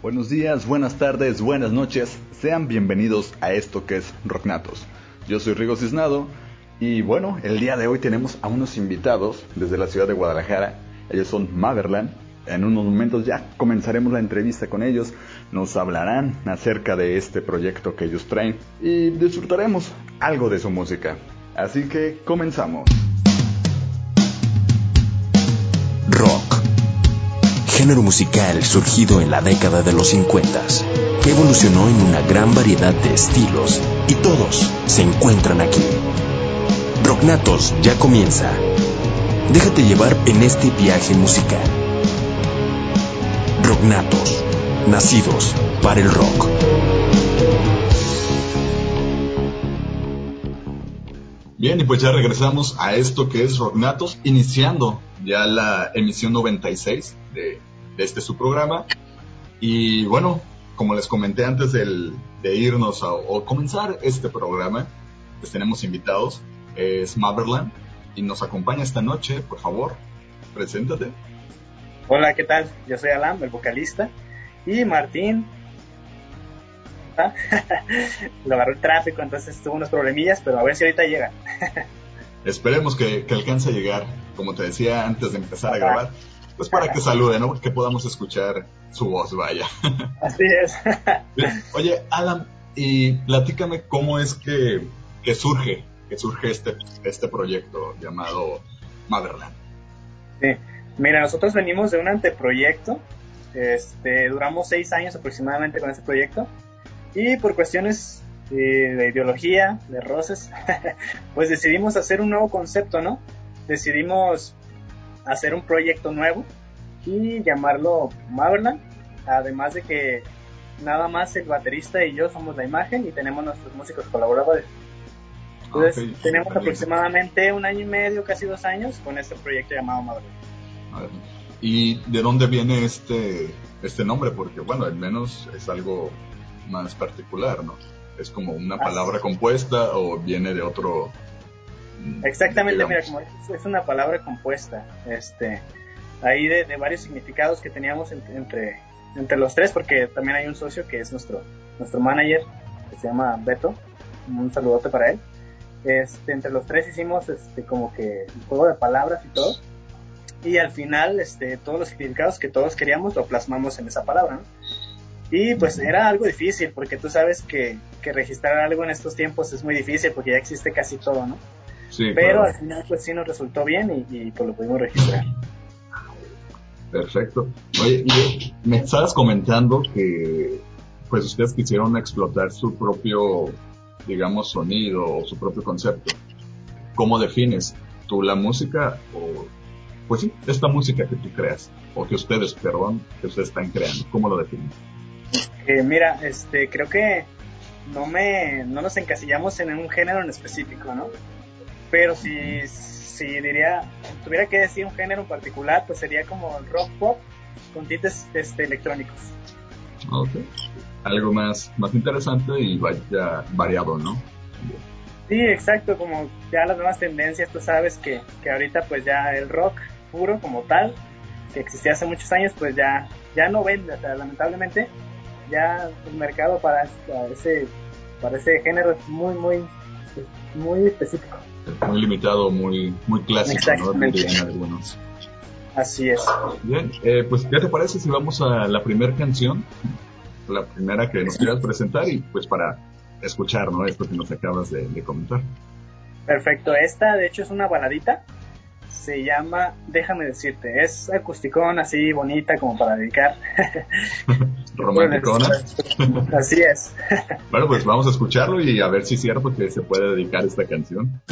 Buenos días, buenas tardes, buenas noches. Sean bienvenidos a esto que es Rocknatos. Yo soy Rigo Cisnado y bueno, el día de hoy tenemos a unos invitados desde la ciudad de Guadalajara. Ellos son Maverland. En unos momentos ya comenzaremos la entrevista con ellos. Nos hablarán acerca de este proyecto que ellos traen y disfrutaremos algo de su música. Así que comenzamos. Género musical surgido en la década de los 50, que evolucionó en una gran variedad de estilos y todos se encuentran aquí. Rocknatos ya comienza. Déjate llevar en este viaje musical. Rocknatos, nacidos para el rock. Bien, y pues ya regresamos a esto que es Rocknatos, iniciando ya la emisión 96 de de este su programa. Y bueno, como les comenté antes de irnos a, o comenzar este programa, pues tenemos invitados. Es Maverland y nos acompaña esta noche, por favor, preséntate. Hola, ¿qué tal? Yo soy Alan, el vocalista, y Martín. Lo agarró el tráfico, entonces tuvo unos problemillas, pero a ver si ahorita llega. Esperemos que, que alcance a llegar. Como te decía antes de empezar a grabar, pues para que salude, ¿no? Que podamos escuchar su voz, vaya. Así es. Oye, Alan, y platícame cómo es que, surge, que surge este, este proyecto llamado Motherland. Sí, mira, nosotros venimos de un anteproyecto, este, duramos seis años aproximadamente con este proyecto, y por cuestiones eh, de ideología, de roces, pues decidimos hacer un nuevo concepto, ¿no? Decidimos hacer un proyecto nuevo y llamarlo Maverland. Además de que nada más el baterista y yo somos la imagen y tenemos nuestros músicos colaboradores. Entonces tenemos aproximadamente un año y medio, casi dos años con este proyecto llamado Maverland. ¿Y de dónde viene este, este nombre? Porque bueno, al menos es algo más particular, ¿no? Es como una palabra compuesta o viene de otro Exactamente, mira, como es una palabra compuesta, este, ahí de, varios significados que teníamos entre, entre los tres, porque también hay un socio que es nuestro, nuestro manager, que se llama Beto, un saludote para él. Este, entre los tres hicimos este, como que un juego de palabras y todo, y al final este, todos los significados que todos queríamos lo plasmamos en esa palabra, Y pues era algo difícil, porque tú sabes que, que registrar algo en estos tiempos es muy difícil, porque ya existe casi todo, ¿no? Pero al final pues sí nos resultó bien y, pues lo pudimos registrar. Perfecto. Oye, me estabas comentando que pues ustedes quisieron explotar su propio, digamos, sonido o su propio concepto. ¿Cómo defines tú la música o, pues sí, esta música que tú creas o que ustedes, perdón, que ustedes están creando? ¿Cómo lo defines? Eh, mira, este, creo que no me, no nos encasillamos en un género en específico, ¿no? Pero si, si diría, tuviera que decir un género en particular, pues sería como el rock pop con tintes este, electrónicos. Ok. Algo más, más interesante y vaya variado, ¿no? Sí, exacto, como ya las nuevas tendencias, tú sabes que, que ahorita pues ya el rock puro como tal, que existía hace muchos años, pues ya, ya no vende, o sea, lamentablemente ya el mercado para ese, para ese género es muy, muy, muy específico muy limitado, muy, muy clásico, ¿no? Así es. Bien, eh, pues ¿qué te parece si vamos a la primera canción? La primera que nos quieras presentar y pues para escuchar, ¿no? Esto que nos acabas de, de comentar. Perfecto, esta de hecho es una baladita se llama Déjame decirte. Es acusticón así bonita como para dedicar. Romanticona. así es. bueno, pues vamos a escucharlo y a ver si es cierto que se puede dedicar esta canción.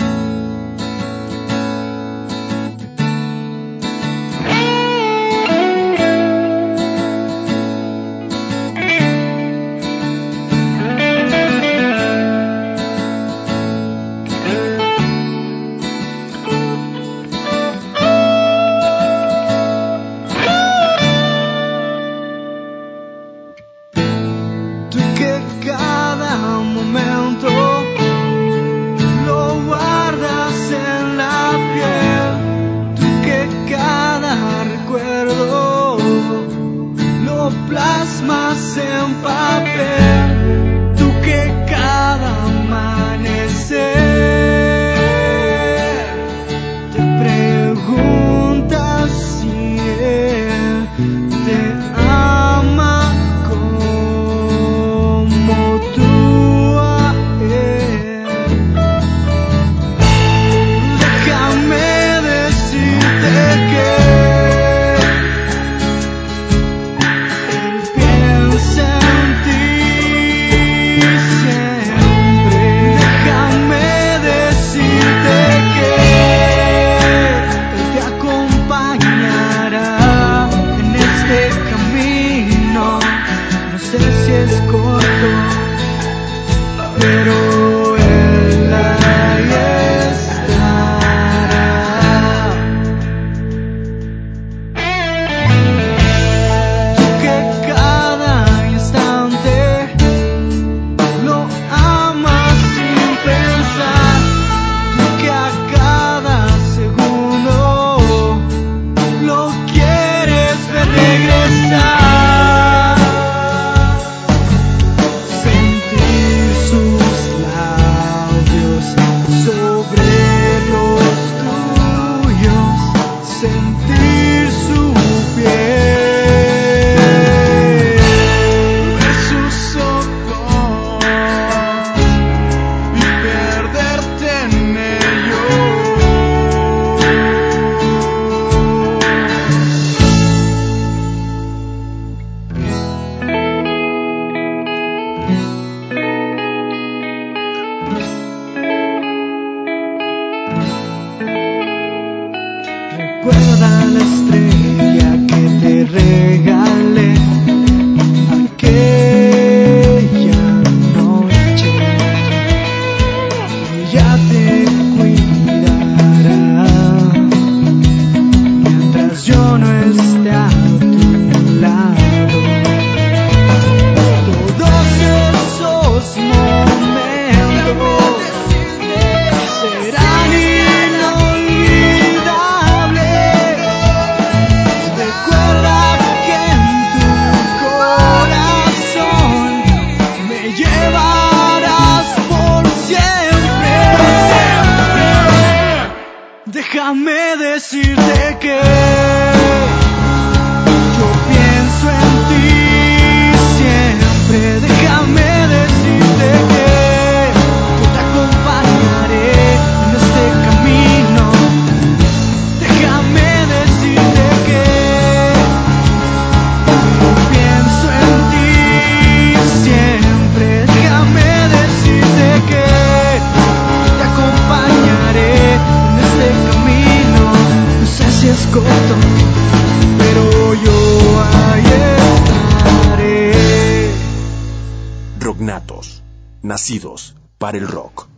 Para el rock.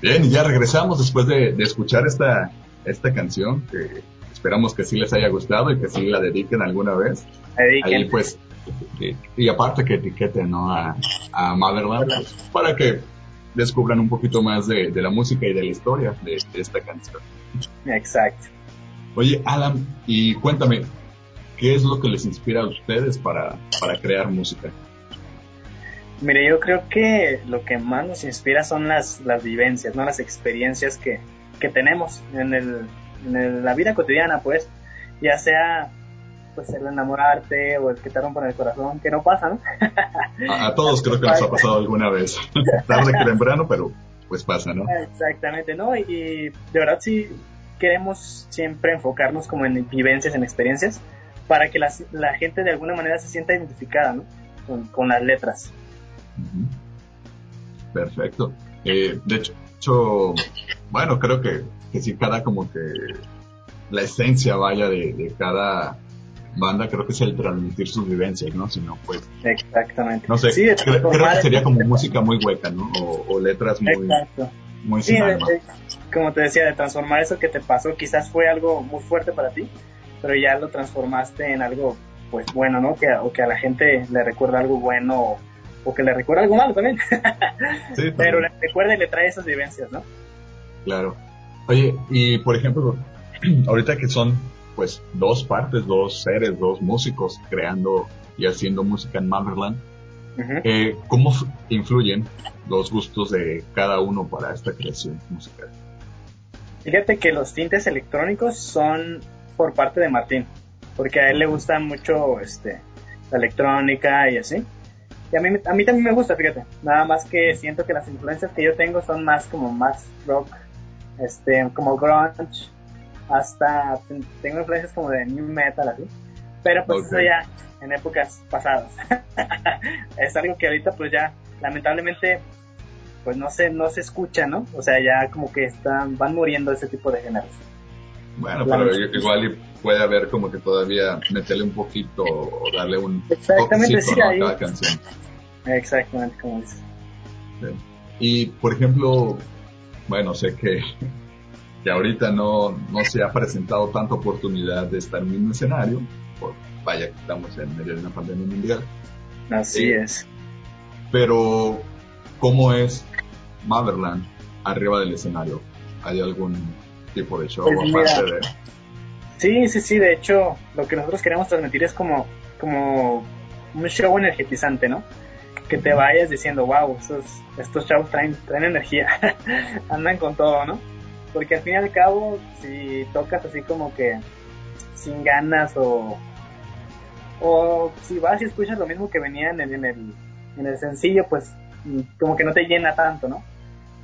Bien, y ya regresamos después de, escuchar esta, esta canción que esperamos que sí les haya gustado y que sí la dediquen alguna vez. Ahí pues, y, aparte que etiqueten ¿no? a, a Motherland pues, para que descubran un poquito más de, la música y de la historia de, esta canción. Exacto. Oye, Adam, y cuéntame, ¿qué es lo que les inspira a ustedes para, para crear música? Mire, yo creo que lo que más nos inspira son las, las vivencias, ¿no? Las experiencias que, que tenemos en, el, en la vida cotidiana, pues, ya sea pues el enamorarte o el que te rompan el corazón, que no pasa, ¿no? a, todos creo que nos ha pasado alguna vez, tarde que temprano, pero pues pasa, ¿no? Exactamente, ¿no? Y, de verdad sí queremos siempre enfocarnos como en vivencias, en experiencias, para que la, la gente de alguna manera se sienta identificada, ¿no? Con, con las letras. Perfecto. Eh, de hecho, bueno, creo que, que sí, cada como que la esencia vaya de, cada banda, creo que es el transmitir sus vivencias, ¿no? Si no, pues... Exactamente. No sé, creo, que sería como música muy hueca, ¿no? O, letras muy... Exacto. Muy sí, como te decía, de transformar eso que te pasó, quizás fue algo muy fuerte para ti, pero ya lo transformaste en algo, pues bueno, ¿no? Que, o que a la gente le recuerda algo bueno o que le recuerda algo malo también. Pero le recuerda y le trae esas vivencias, ¿no? Claro. Oye, y por ejemplo, ahorita que son pues dos partes, dos seres, dos músicos creando y haciendo música en Motherland. Eh, ¿Cómo influyen los gustos de cada uno para esta creación musical? Fíjate que los tintes electrónicos son por parte de Martín, porque a él le gusta mucho este, la electrónica y así. Y a mí, a mí también me gusta, fíjate. Nada más que siento que las influencias que yo tengo son más como más rock, este, como grunge, hasta tengo influencias como de new metal, así. Pero pues eso ya en épocas pasadas. es algo que ahorita pues ya lamentablemente pues no se, no se escucha, ¿no? O sea, ya como que están, van muriendo ese tipo de géneros. Bueno, pero igual puede haber como que todavía meterle un poquito o darle un Exactamente, sí, a cada canción. Exactamente, como dices. Y por ejemplo, bueno, sé que, que ahorita no, no se ha presentado tanta oportunidad de estar en un escenario, por, vaya que estamos en medio de una pandemia mundial. Así es. Pero, ¿cómo es Motherland arriba del escenario? ¿Hay algún tipo de show pues de... Sí, sí, sí, de hecho, lo que nosotros queremos transmitir es como, como un show energetizante, ¿no? Que te vayas diciendo, wow, estos, estos shows traen, traen energía, andan con todo, ¿no? Porque al fin y al cabo, si tocas así como que sin ganas o, o si vas y escuchas lo mismo que venía en el, en el, en el sencillo, pues como que no te llena tanto, ¿no?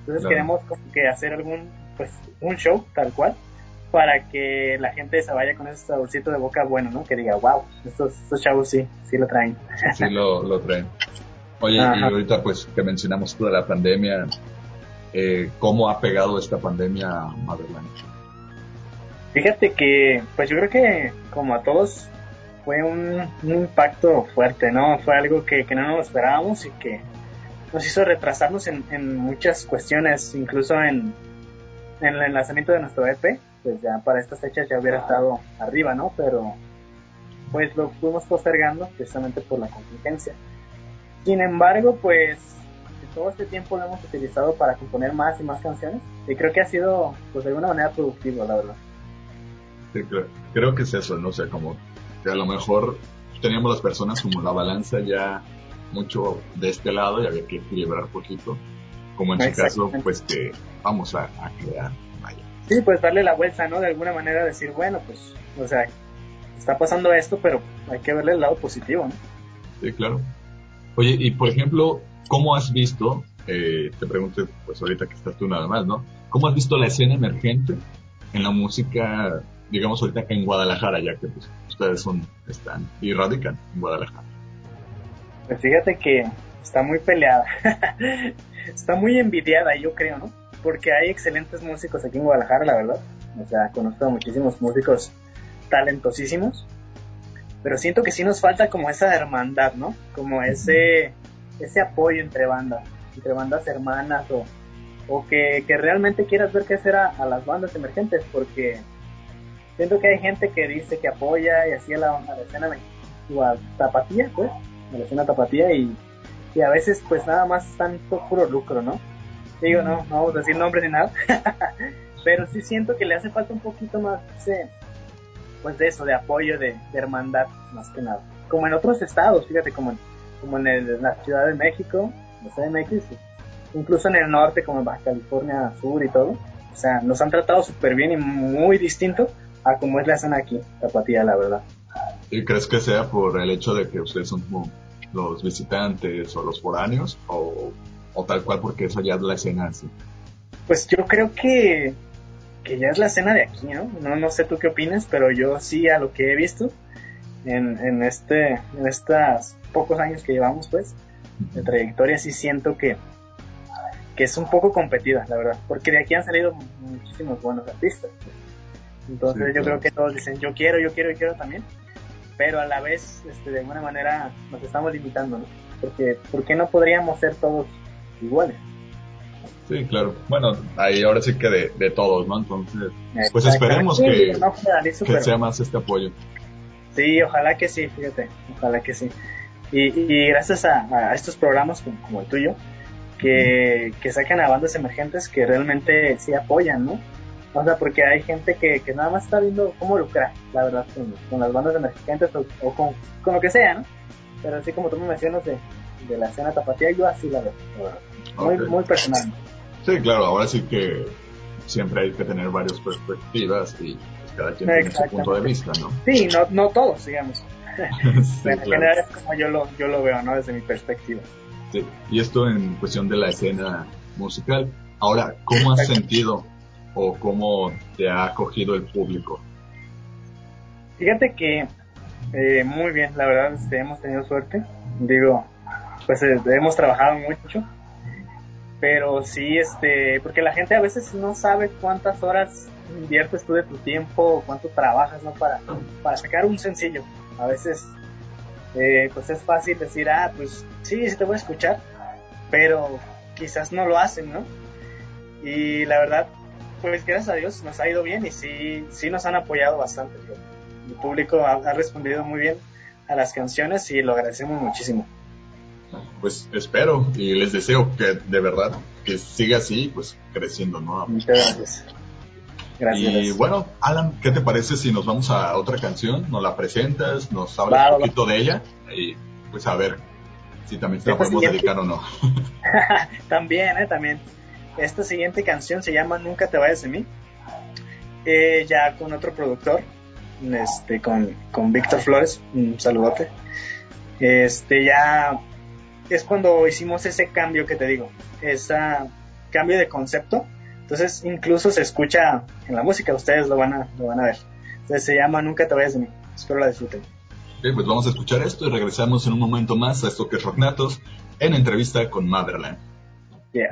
Entonces queremos como que hacer algún, pues, un show tal cual para que la gente se vaya con ese saborcito de boca bueno, ¿no? Que diga, wow, estos, estos chavos sí, sí lo traen. Sí lo, lo traen. Oye, y ahorita pues que mencionamos toda la pandemia, eh, ¿cómo ha pegado esta pandemia a Motherland? Fíjate que, pues yo creo que como a todos fue un, impacto fuerte, ¿no? Fue algo que, que no nos esperábamos y que nos hizo retrasarnos en, en muchas cuestiones, incluso en, en el lanzamiento de nuestro EP, pues ya para estas fechas ya hubiera estado arriba, ¿no? Pero pues lo fuimos postergando precisamente por la contingencia. Sin embargo, pues todo este tiempo lo hemos utilizado para componer más y más canciones y creo que ha sido pues de alguna manera productivo, la verdad. Sí, creo, creo que es eso, no sé, como que a lo mejor teníamos las personas como la balanza ya mucho de este lado y había que equilibrar poquito. Como en su caso, pues que vamos a, crear, vaya. Sí, pues darle la vuelta, ¿no? De alguna manera decir, bueno, pues, o sea, está pasando esto, pero hay que verle el lado positivo, ¿no? Sí, claro. Oye, y por ejemplo, ¿cómo has visto, eh, te pregunto, pues ahorita que estás tú nada más, ¿no? ¿Cómo has visto la escena emergente en la música, digamos ahorita en Guadalajara, ya que pues, ustedes son, están y radican en Guadalajara? Pues fíjate que está muy peleada. está muy envidiada, yo creo, ¿no? Porque hay excelentes músicos aquí en Guadalajara, la verdad. O sea, conozco a muchísimos músicos talentosísimos. Pero siento que sí nos falta como esa hermandad, ¿no? Como ese, ese apoyo entre bandas, entre bandas hermanas o, o que, que realmente quieras ver qué hacer a, las bandas emergentes, porque siento que hay gente que dice que apoya y así a la, escena a tapatía, pues, a la escena tapatía y y a veces pues nada más por puro lucro, ¿no? Digo, no, no vamos a decir nombres ni nada, pero sí siento que le hace falta un poquito más de, pues de eso, de apoyo, de, hermandad, más que nada. Como en otros estados, fíjate, como en, como en, la Ciudad de México, la CDMX, incluso en el norte, como en Baja California Sur y todo. O sea, nos han tratado súper bien y muy distinto a como es la escena aquí, Tapatía, la verdad. ¿Y crees que sea por el hecho de que ustedes son como los visitantes o los foráneos o, tal cual porque esa ya es la escena así? Pues yo creo que, que ya es la escena de aquí, ¿no? ¿no? No sé tú qué opinas, pero yo sí a lo que he visto en, en este en estos pocos años que llevamos pues de trayectoria sí siento que que es un poco competida, la verdad, porque de aquí han salido muchísimos buenos artistas. Entonces yo creo que todos dicen, yo quiero, yo quiero, yo quiero también pero a la vez este, de alguna manera nos estamos limitando, ¿no? Porque ¿por qué no podríamos ser todos iguales? Sí, claro. Bueno, ahí ahora sí que de, de todos, ¿no? Entonces, pues esperemos que, sea más este apoyo. Sí, ojalá que sí, fíjate, ojalá que sí. Y, y gracias a, a, estos programas como, el tuyo, que, que sacan a bandas emergentes que realmente sí apoyan, ¿no? O sea, porque hay gente que, que nada más está viendo cómo lucrar, la verdad, con, las bandas emergentes o, con, con, lo que sea, ¿no? pero así como tú me mencionas de, de la escena tapatía, yo así la veo, muy, muy personal. Sí, claro, ahora sí que siempre hay que tener varias perspectivas y pues, cada quien tiene su punto de vista, ¿no? Sí, no, no todos, digamos. en general es como yo lo, yo lo veo, ¿no? Desde mi perspectiva. Sí, y esto en cuestión de la escena musical. Ahora, ¿cómo has sentido o cómo te ha acogido el público? Fíjate que eh, muy bien, la verdad este, hemos tenido suerte. Digo, pues eh, hemos trabajado mucho, pero sí, este, porque la gente a veces no sabe cuántas horas inviertes tú de tu tiempo, cuánto trabajas, ¿no? Para, para sacar un sencillo. A veces, eh, pues es fácil decir, ah, pues sí, sí te voy a escuchar, pero quizás no lo hacen, ¿no? Y la verdad, pues gracias a Dios nos ha ido bien y sí, sí nos han apoyado bastante. El público ha, respondido muy bien a las canciones y lo agradecemos muchísimo. Pues espero y les deseo que de verdad que siga así, pues creciendo, ¿no? Muchas gracias. Gracias. Y bueno, Alan, ¿qué te parece si nos vamos a otra canción? ¿Nos la presentas? ¿Nos hablas un poquito de ella? Y pues a ver si también te la podemos dedicar o no. también, ¿eh? También. Esta siguiente canción se llama Nunca te vayas de mí. Eh, ya con otro productor, este, con, con Víctor Flores, un saludote. Este, ya es cuando hicimos ese cambio que te digo, ese cambio de concepto. Entonces, incluso se escucha en la música, ustedes lo van a, lo van a ver. Entonces, se llama Nunca te vayas de mí. Espero la disfruten. Ok, pues vamos a escuchar esto y regresamos en un momento más a esto que es Rocknatos en entrevista con Motherland. Yeah.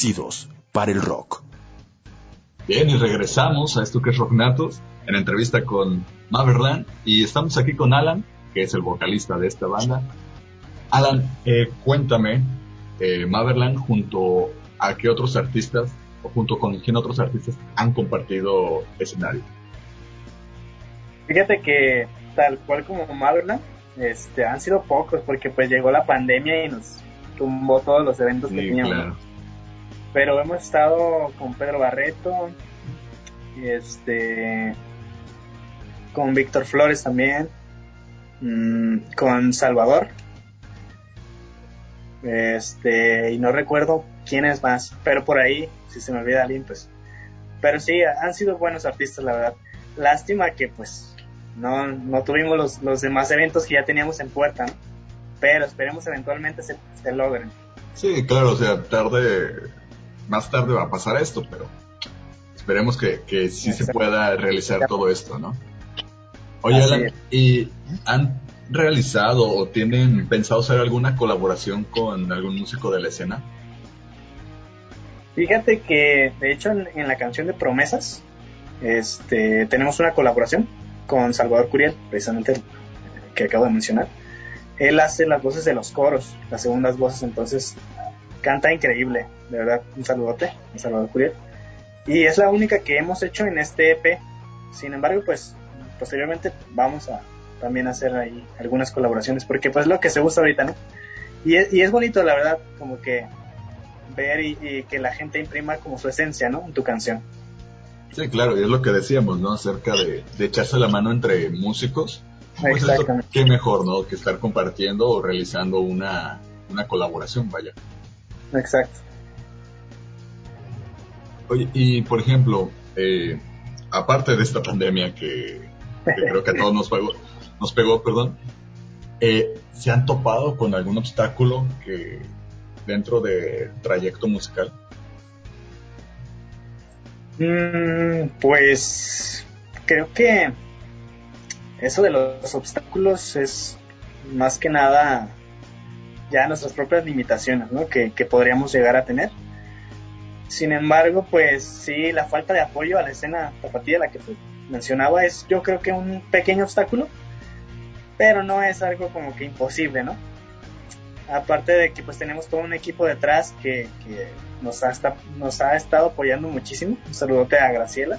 Nacidos para el rock. Bien, y regresamos a esto que es Rocknatos, en entrevista con Maverland, y estamos aquí con Alan, que es el vocalista de esta banda. Alan, eh, cuéntame, eh, Maverland junto a qué otros artistas, o junto con quién otros artistas han compartido escenario. Fíjate que tal cual como Maverland, este, han sido pocos porque pues llegó la pandemia y nos tumbó todos los eventos que teníamos. Pero hemos estado con Pedro Barreto, este, con Víctor Flores también, mm, con Salvador, este, y no recuerdo quién es más, pero por ahí, si se me olvida alguien, pues. Pero sí, han sido buenos artistas, la verdad. Lástima que pues no, no tuvimos los, los demás eventos que ya teníamos en puerta, pero esperemos eventualmente se, se logren. Sí, claro, o sea, tarde, más tarde va a pasar esto, pero esperemos que, que sí se pueda realizar todo esto, ¿no? Oye, Alan, ¿y han realizado o tienen pensado hacer alguna colaboración con algún músico de la escena? Fíjate que, de hecho, en, en la canción de Promesas, este, tenemos una colaboración con Salvador Curiel, precisamente el que acabo de mencionar. Él hace las voces de los coros, las segundas voces, entonces canta increíble, de verdad, un saludote a Salvador Curiel. Y es la única que hemos hecho en este EP. Sin embargo, pues posteriormente vamos a también hacer ahí algunas colaboraciones, porque pues lo que se usa ahorita, ¿no? Y es, y es bonito, la verdad, como que ver y, que la gente imprima como su esencia, ¿no? En tu canción. Sí, claro, y es lo que decíamos, ¿no? Acerca de, echarse la mano entre músicos. Pues Exactamente. qué mejor, ¿no? Que estar compartiendo o realizando una, una colaboración, vaya. Exacto. Oye, y por ejemplo, eh, aparte de esta pandemia que, creo que a todos nos pegó, nos pegó, perdón, eh, ¿se han topado con algún obstáculo que dentro del trayecto musical? Mm, pues creo que eso de los obstáculos es más que nada ya nuestras propias limitaciones ¿no? que, podríamos llegar a tener. Sin embargo, pues sí, la falta de apoyo a la escena tapatía, la que mencionaba, es yo creo que un pequeño obstáculo, pero no es algo como que imposible, ¿no? Aparte de que pues tenemos todo un equipo detrás que, que nos ha, nos ha estado apoyando muchísimo. Un saludote a Graciela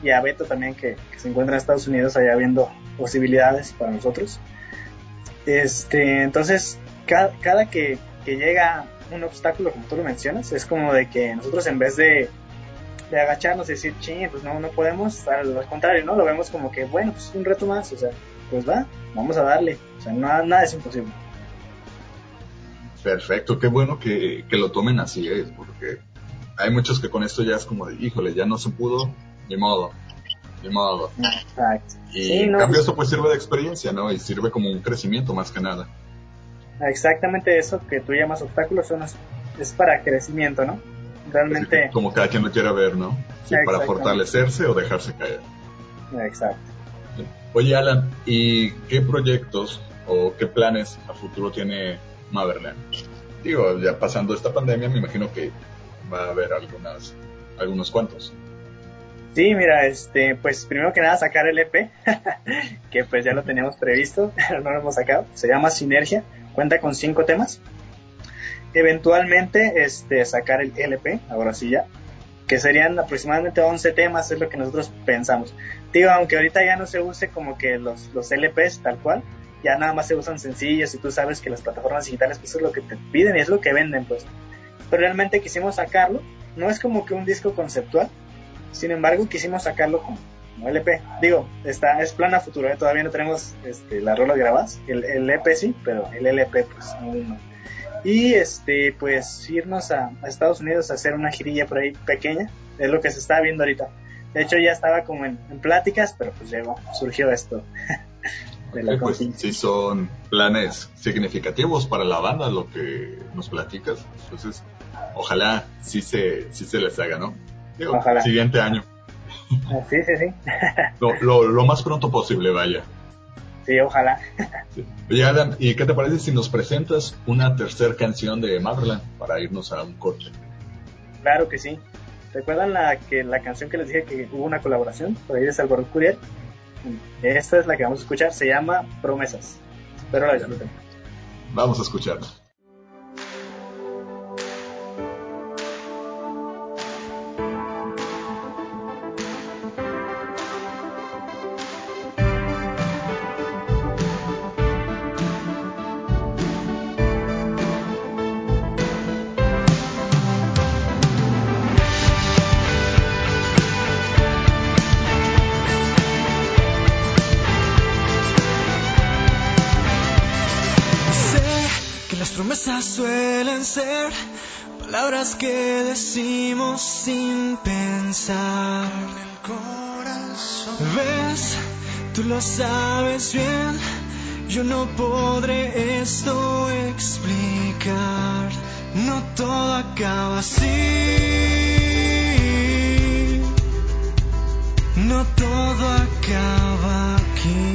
y a Beto también que, se encuentra en Estados Unidos allá viendo posibilidades para nosotros. Este, entonces, cada, cada que, llega un obstáculo, como tú lo mencionas, es como de que nosotros en vez de, de agacharnos y decir, ching, pues no, no podemos, al contrario, ¿no? Lo vemos como que, bueno, pues un reto más, o sea, pues va, vamos a darle, o sea, nada es imposible. Perfecto, qué bueno que, lo tomen así, ¿eh? porque hay muchos que con esto ya es como de, híjole, ya no se pudo, ni modo, ni modo. Exacto. Y en cambio pues esto pues sirve de experiencia, ¿no? Y sirve como un crecimiento más que nada. Exactamente eso que tú llamas obstáculos son, es para crecimiento, ¿no? Realmente... Como cada quien lo quiera ver, ¿no? para fortalecerse o dejarse caer. Exacto. Oye, Alan, ¿y qué proyectos o qué planes a futuro tiene Maverland. Digo, ya pasando esta pandemia, me imagino que va a haber algunas, algunos cuantos. Sí, mira, este, pues primero que nada sacar el EP, que pues ya lo teníamos previsto, no lo hemos sacado. Se llama Sinergia, cuenta con cinco temas. Eventualmente, este, sacar el LP, ahora sí ya, que serían aproximadamente 11 temas, es lo que nosotros pensamos. Digo, aunque ahorita ya no se use como que los, los LPs tal cual, ya nada más se usan sencillos y tú sabes que las plataformas digitales pues es lo que te piden y es lo que venden pues. Pero realmente quisimos sacarlo, no es como que un disco conceptual, sin embargo quisimos sacarlo LP. Digo, está, es plan a futuro, ¿eh? todavía no tenemos este, las rolas grabadas, el, el EP sí, pero el LP pues aún no. Y este, pues irnos a, Estados Unidos a hacer una girilla por ahí pequeña, es lo que se está viendo ahorita. De hecho ya estaba como en, en pláticas, pero pues llegó, surgió esto. pues sí son planes significativos para la banda lo que nos platicas. Entonces, ojalá sí se, sí se les haga, ¿no? ojalá. Siguiente año. Ah, sí, sí, sí. lo, lo, más pronto posible, vaya. Sí, ojalá. Oye, Adam, ¿y qué te parece si nos presentas una tercera canción de Motherland para irnos a un corte? Claro que sí. ¿Recuerdan la, que, la canción que les dije que hubo una colaboración por ahí de Salvador Curiel? Esta es la que vamos a escuchar, se llama Promesas. Espero la disfruten. Vamos a escucharla. Palabras que decimos sin pensar. Ves, tú lo sabes bien. Yo no podré esto explicar. No todo acaba así. No todo acaba aquí.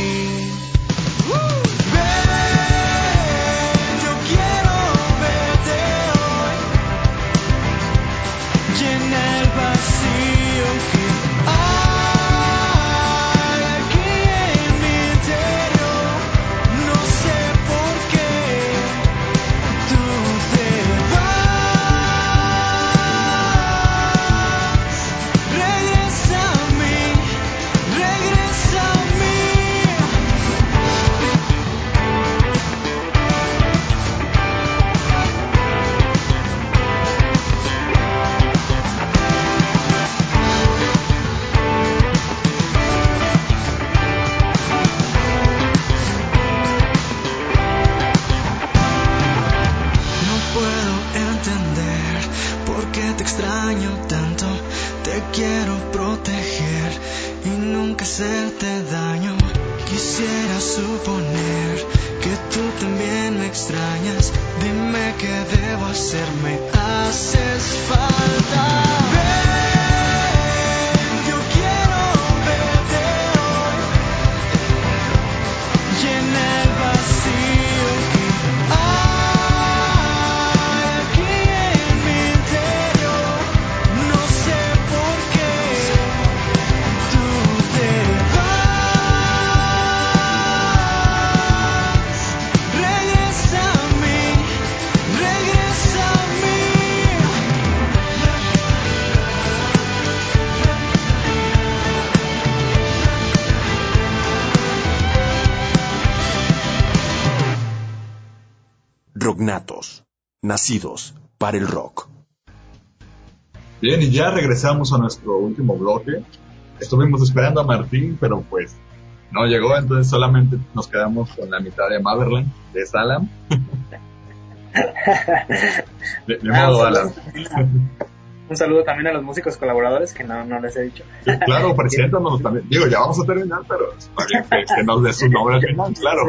nacidos para el rock. Bien, y ya regresamos a nuestro último bloque. Estuvimos esperando a Martín, pero pues no llegó, entonces solamente nos quedamos con la mitad de Motherland, de Salam. de, ah, modo Alan. Un saludo también a los músicos colaboradores que no, no les he dicho. claro, preséntanos también. Digo, ya vamos a terminar, pero que, que nos dé su nombre al final, claro.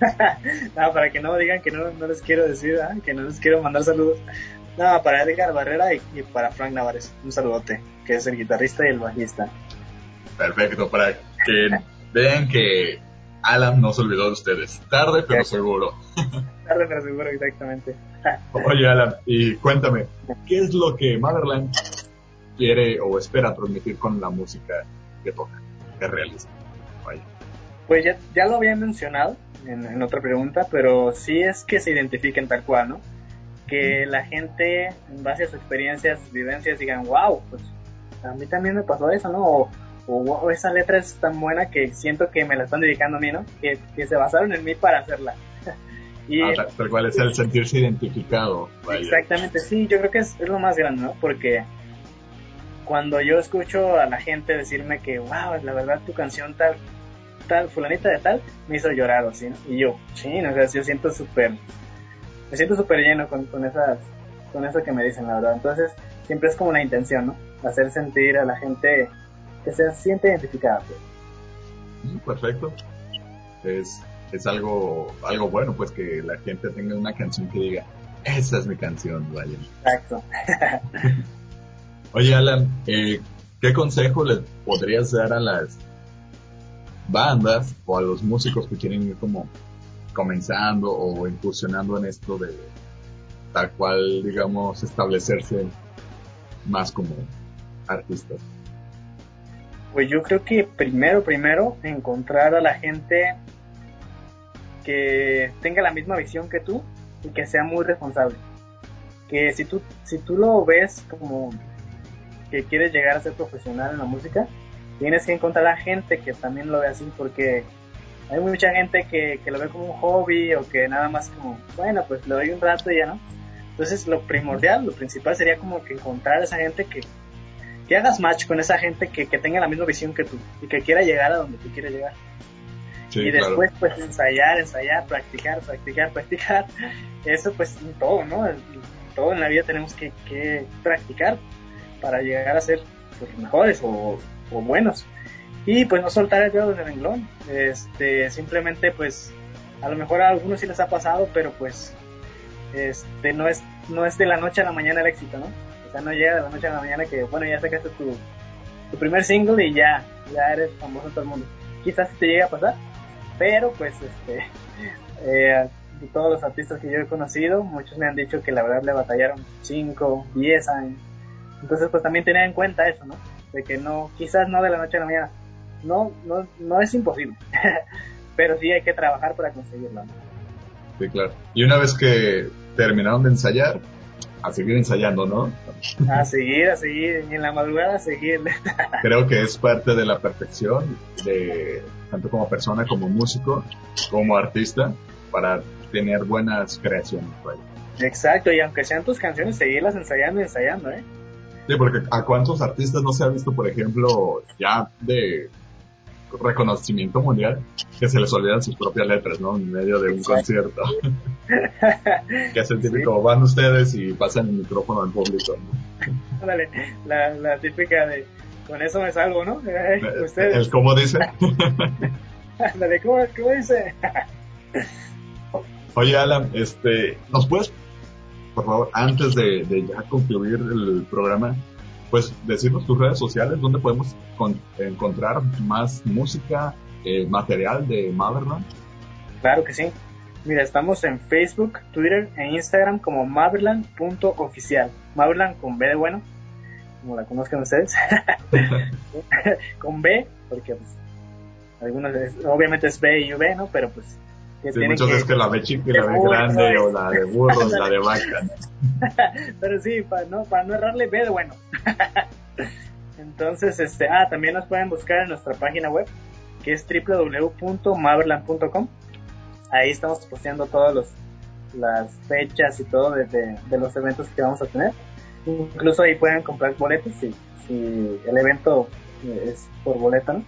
no, para que no digan que no, no les quiero decir, ¿ah? que no les quiero mandar saludos. No, para Edgar Barrera y, para Frank Navares, un saludote, que es el guitarrista y el bajista. Perfecto, para que vean que Alan no se olvidó de ustedes. Tarde, pero seguro. Tarde, pero seguro, exactamente. Oye, Alan, y cuéntame, ¿qué es lo que Motherland quiere o espera transmitir con la música que toca, que realiza? Vaya. Pues ya, ya lo había mencionado en, en otra pregunta, pero sí es que se identifiquen tal cual, ¿no? Que la gente, en base a sus experiencias, vivencias, digan, wow, pues a mí también me pasó eso, ¿no? O, o wow, esa letra es tan buena que siento que me la están dedicando a mí, ¿no? Que, que se basaron en mí para hacerla. y, Ah, tal, tal cual es el sentirse identificado. vaya. Exactamente, sí, yo creo que es, es lo más grande, ¿no? Porque cuando yo escucho a la gente decirme que, wow, la verdad tu canción tal, tal, fulanita de tal, me hizo llorar o así, ¿no? Y yo, sí, o sea, yo siento súper, me siento súper lleno con, con esas, con eso que me dicen, la verdad. Entonces, siempre es como una intención, ¿no? Hacer sentir a la gente que se siente identificada. pues. Perfecto. Es, es algo, algo bueno, pues que la gente tenga una canción que diga, esa es mi canción, vaya. Exacto. Oye, Alan, eh, ¿qué consejo le podrías dar a las bandas o a los músicos que quieren ir como comenzando o incursionando en esto de tal cual, digamos, establecerse más como artistas? Pues yo creo que primero, primero, encontrar a la gente que tenga la misma visión que tú y que sea muy responsable. Que si tú, si tú lo ves como que quieres llegar a ser profesional en la música, tienes que encontrar a gente que también lo ve así, porque hay mucha gente que, que lo ve como un hobby o que nada más como, bueno, pues le doy un rato y ya no. Entonces lo primordial, lo principal sería como que encontrar a esa gente que, que hagas match con esa gente que, que tenga la misma visión que tú y que quiera llegar a donde tú quieres llegar. Sí, y claro. después pues ensayar, ensayar, practicar, practicar, practicar. Eso pues en todo, ¿no? En todo en la vida tenemos que, que practicar para llegar a ser pues, mejores o, o buenos. Y pues no soltar el dedo del renglón. Este, simplemente pues a lo mejor a algunos sí les ha pasado, pero pues este no es no es de la noche a la mañana el éxito, ¿no? O sea, no llega de la noche a la mañana que bueno, ya sacaste tu, tu primer single y ya, ya eres famoso en todo el mundo. Quizás te llegue a pasar, pero pues este eh, de todos los artistas que yo he conocido, muchos me han dicho que la verdad le batallaron 5, 10 años. Entonces pues también tener en cuenta eso, ¿no? De que no, quizás no de la noche a la mañana. No, no, no es imposible. pero sí hay que trabajar para conseguirlo. ¿no? Sí, claro. Y una vez que terminaron de ensayar, a seguir ensayando, ¿no? A seguir, a seguir, y en la madrugada a seguir. Creo que es parte de la perfección de tanto como persona, como músico, como artista, para tener buenas creaciones. Exacto, y aunque sean tus canciones, seguirlas ensayando y ensayando, ¿eh? Sí, porque a cuántos artistas no se ha visto, por ejemplo, ya de reconocimiento mundial, que se les olvidan sus propias letras, ¿no? En medio de un Exacto. concierto. que es el típico, van ustedes y pasan el micrófono al público. ¿no? Ándale, la, la típica de, con eso me salgo, ¿no? Eh, ustedes, El cómo dice. ándale, ¿cómo, cómo dice? Oye, Alan, este, ¿nos puedes, por favor, antes de, de ya concluir el programa, pues decirnos tus redes sociales, donde podemos con- encontrar más música, eh, material de Motherland? Claro que sí. Mira, estamos en Facebook, Twitter e Instagram como Maverland.oficial. Maverland con B de bueno, como la conozcan ustedes. con B, porque pues, algunos, obviamente es B y V, ¿no? Pero pues, que Sí, tienen muchos que... la ve chica y la ve de burro, grande, o la de burros, la de vaca. Pero sí, para no, para no errarle, B de bueno. Entonces, este, ah, también nos pueden buscar en nuestra página web, que es www.maverland.com. Ahí estamos posteando todas los, las fechas y todo de, de- de los eventos que vamos a tener. Incluso ahí pueden comprar boletos si, si el evento eh, es por boleto, ¿no?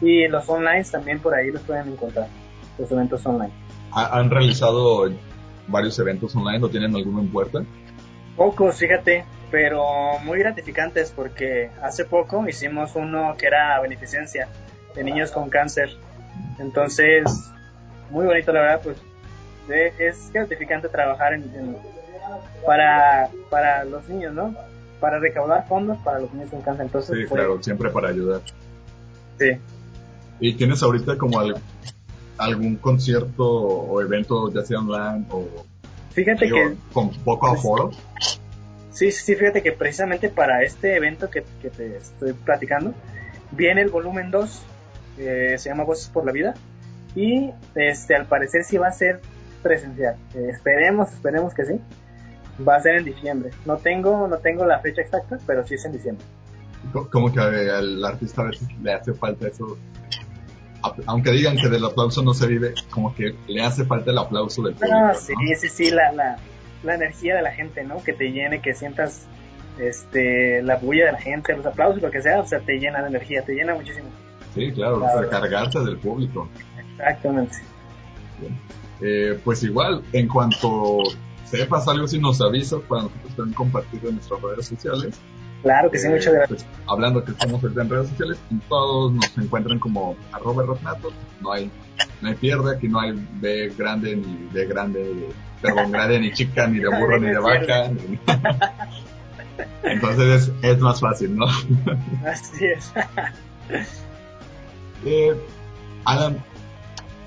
Y los online también por ahí los pueden encontrar, los eventos online. Ha- ¿Han realizado varios eventos online o tienen alguno en puerta? Pocos, fíjate, pero muy gratificantes porque hace poco hicimos uno que era beneficencia de niños con cáncer. Entonces, muy bonito la verdad, pues es gratificante trabajar en, en- para, para los niños, ¿no? Para recaudar fondos para los niños con cáncer. Entonces, Sí, fue- claro, siempre para ayudar. sí. ¿Y tienes ahorita como algún concierto o evento, ya sea online o Fíjate digo, que con poco aforo? Sí, sí, fíjate que precisamente para este evento que, que te estoy platicando, viene el volumen 2 se llama Voces por la Vida y este al parecer sí va a ser presencial. esperemos, esperemos que sí. Va a ser en diciembre. No tengo, no tengo la fecha exacta, pero sí es en diciembre. Como que al artista a veces le hace falta eso aunque digan que del aplauso no se vive, como que le hace falta el aplauso del público. No, sí, sí, sí, la, la, la, energía de la gente, ¿no? Que te llene, que sientas este la bulla de la gente, los aplausos, lo que sea, o sea, te llena de energía, te llena muchísimo. Sí, claro, recargarte del público. Exactamente. Eh, pues igual, en cuanto sepas algo, si nos avisas para nosotros también compartirlo en nuestras redes sociales. Claro que sí, muchas eh, gracias. Pues, hablando que estamos en redes sociales, todos nos encuentran como arroba rocknatos, no hay, no hay pierde, aquí no hay B grande ni B grande, perdón, grande ni chica, ni de burro ni de vaca. Entonces es, es, más fácil, ¿no? Así es. eh, Alan,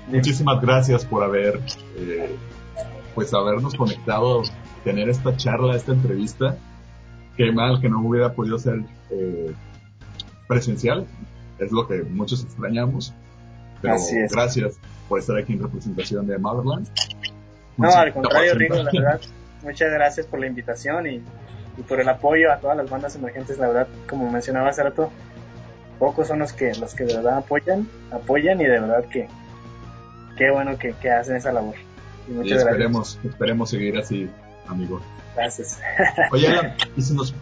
muchísimas gracias por haber, eh, pues habernos conectado, tener esta charla, esta entrevista qué mal que no hubiera podido ser eh, presencial, es lo que muchos extrañamos. Pero gracias por estar aquí en representación de Motherland. No, al contrario, Rigo, la verdad, muchas gracias por la invitación y, por el apoyo a todas las bandas emergentes. La verdad, como mencionaba hace rato, pocos son los que los que de verdad apoyan, apoyan y de verdad que qué bueno que, hacen esa labor. Y muchas esperemos, esperemos seguir así, amigo. Gracias. Oye, y si nos.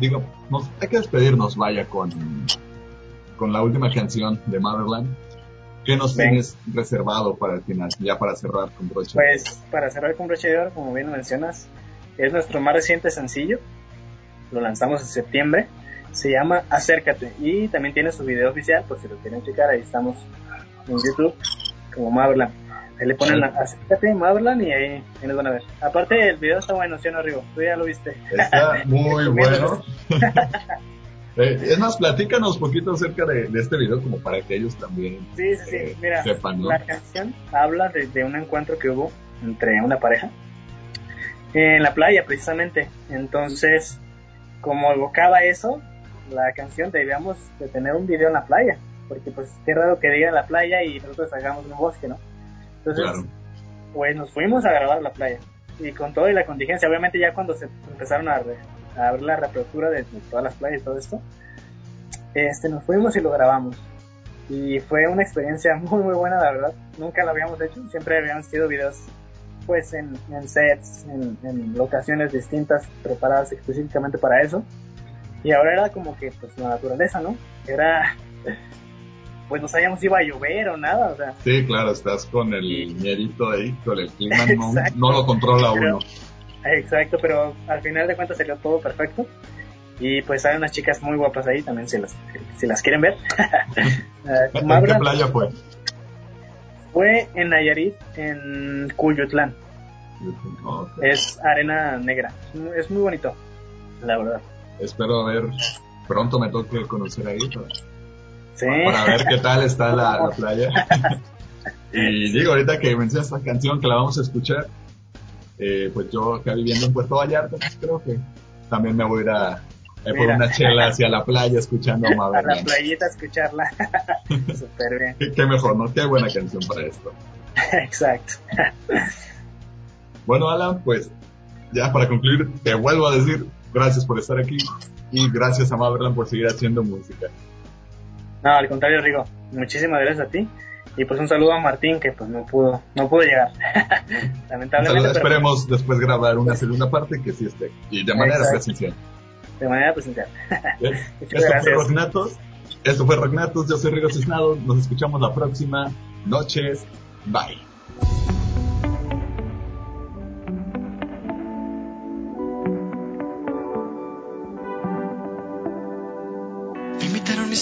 Digo, hay que despedirnos, vaya, con, con la última canción de Motherland. ¿Qué nos tienes reservado para el final, ya para cerrar con broche? Pues para cerrar con broche de oro, como bien mencionas, es nuestro más reciente sencillo. Lo lanzamos en septiembre. Se llama Acércate y también tiene su video oficial, por si lo quieren checar, ahí estamos en YouTube como Motherland. Ahí le ponen la, acércate, Motherland y ahí, ahí, nos van a ver. Aparte, el video está bueno, ¿sí no, Rigo? Tú ya lo viste. Está muy bueno. eh, es más, platícanos un poquito acerca de, de, este video, como para que ellos también sí, sí, sí. Eh, Mira, sepan, ¿no? La canción habla de, de, un encuentro que hubo entre una pareja en la playa, precisamente. Entonces, como evocaba eso, la canción debíamos de tener un video en la playa. Porque, pues, qué raro que diga la playa y nosotros hagamos un bosque, ¿no? Entonces, pues nos fuimos a grabar a la playa. Y con todo y la contingencia, obviamente ya cuando se empezaron a, abrir la reapertura de, todas las playas y todo esto, este, nos fuimos y lo grabamos. Y fue una experiencia muy, muy buena, la verdad. Nunca lo habíamos hecho, siempre habíamos sido videos pues en, sets, en, en, locaciones distintas, preparadas específicamente para eso. Y ahora era como que pues la naturaleza, ¿no? Era pues no sabíamos si iba a llover o nada, o sea. Sí, claro, estás con el mierito ahí, con el clima, no, lo controla uno. Exacto, pero al final de cuentas salió todo perfecto. Y pues hay unas chicas muy guapas ahí también, si las, si las quieren ver. ¿En qué playa fue? Fue en Nayarit, en Cuyutlán. Es arena negra. Es muy bonito, la verdad. Espero ver, pronto me toque conocer ahí. Para ver qué tal está la, playa. y digo, ahorita que mencionas esta canción que la vamos a escuchar, eh, pues yo acá viviendo en Puerto Vallarta, pues creo que también me voy a ir a, por una chela hacia la playa escuchando a A la playita a escucharla. Súper bien. Qué, mejor, ¿no? Qué buena canción para esto. Exacto. bueno, Alan, pues ya para concluir, te vuelvo a decir gracias por estar aquí y gracias a Maverland por seguir haciendo música. No, al contrario, Rigo. Muchísimas gracias a ti. Y pues un saludo a Martín que pues no pudo, no pudo llegar. Lamentablemente. esperemos después grabar una segunda parte que sí esté. Y de manera presencial. De manera presencial. Esto fue Rocknatos. Esto fue Rocknatos. Yo soy Rigo Cisnado. Nos escuchamos la próxima. Noches. Bye.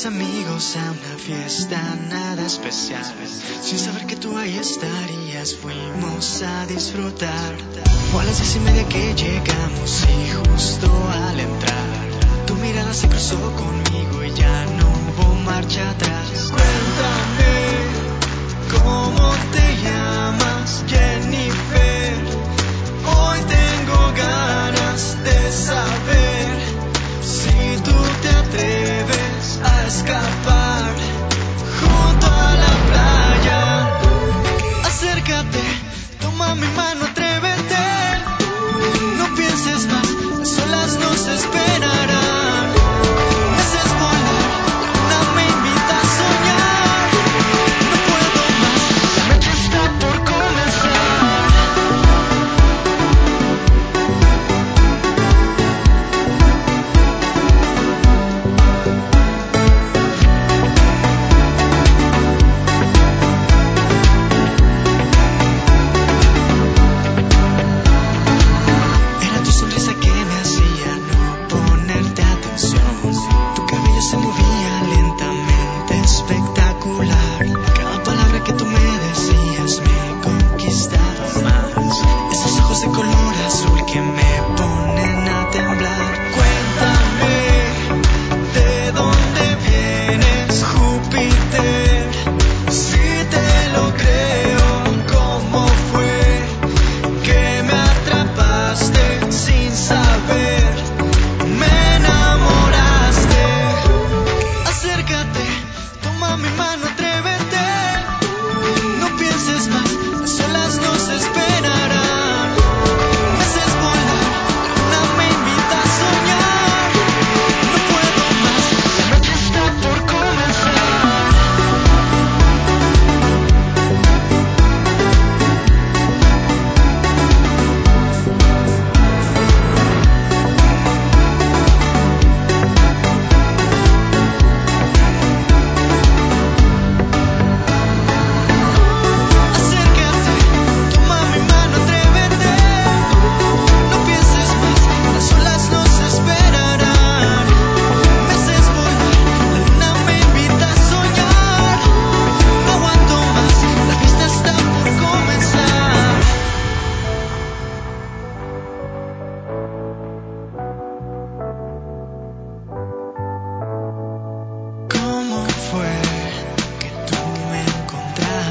Amigos a una fiesta nada especial. Sin saber que tú ahí estarías, fuimos a disfrutar. Fue a las diez y media que llegamos y justo al entrar, tu mirada se cruzó conmigo y ya no hubo marcha atrás. Cuéntame cómo te llamas, Jennifer. Hoy tengo ganas de saber escapar junto a la playa. Acércate, toma mi mano, atrévete. No pienses más, las olas nos esperarán.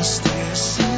Rock.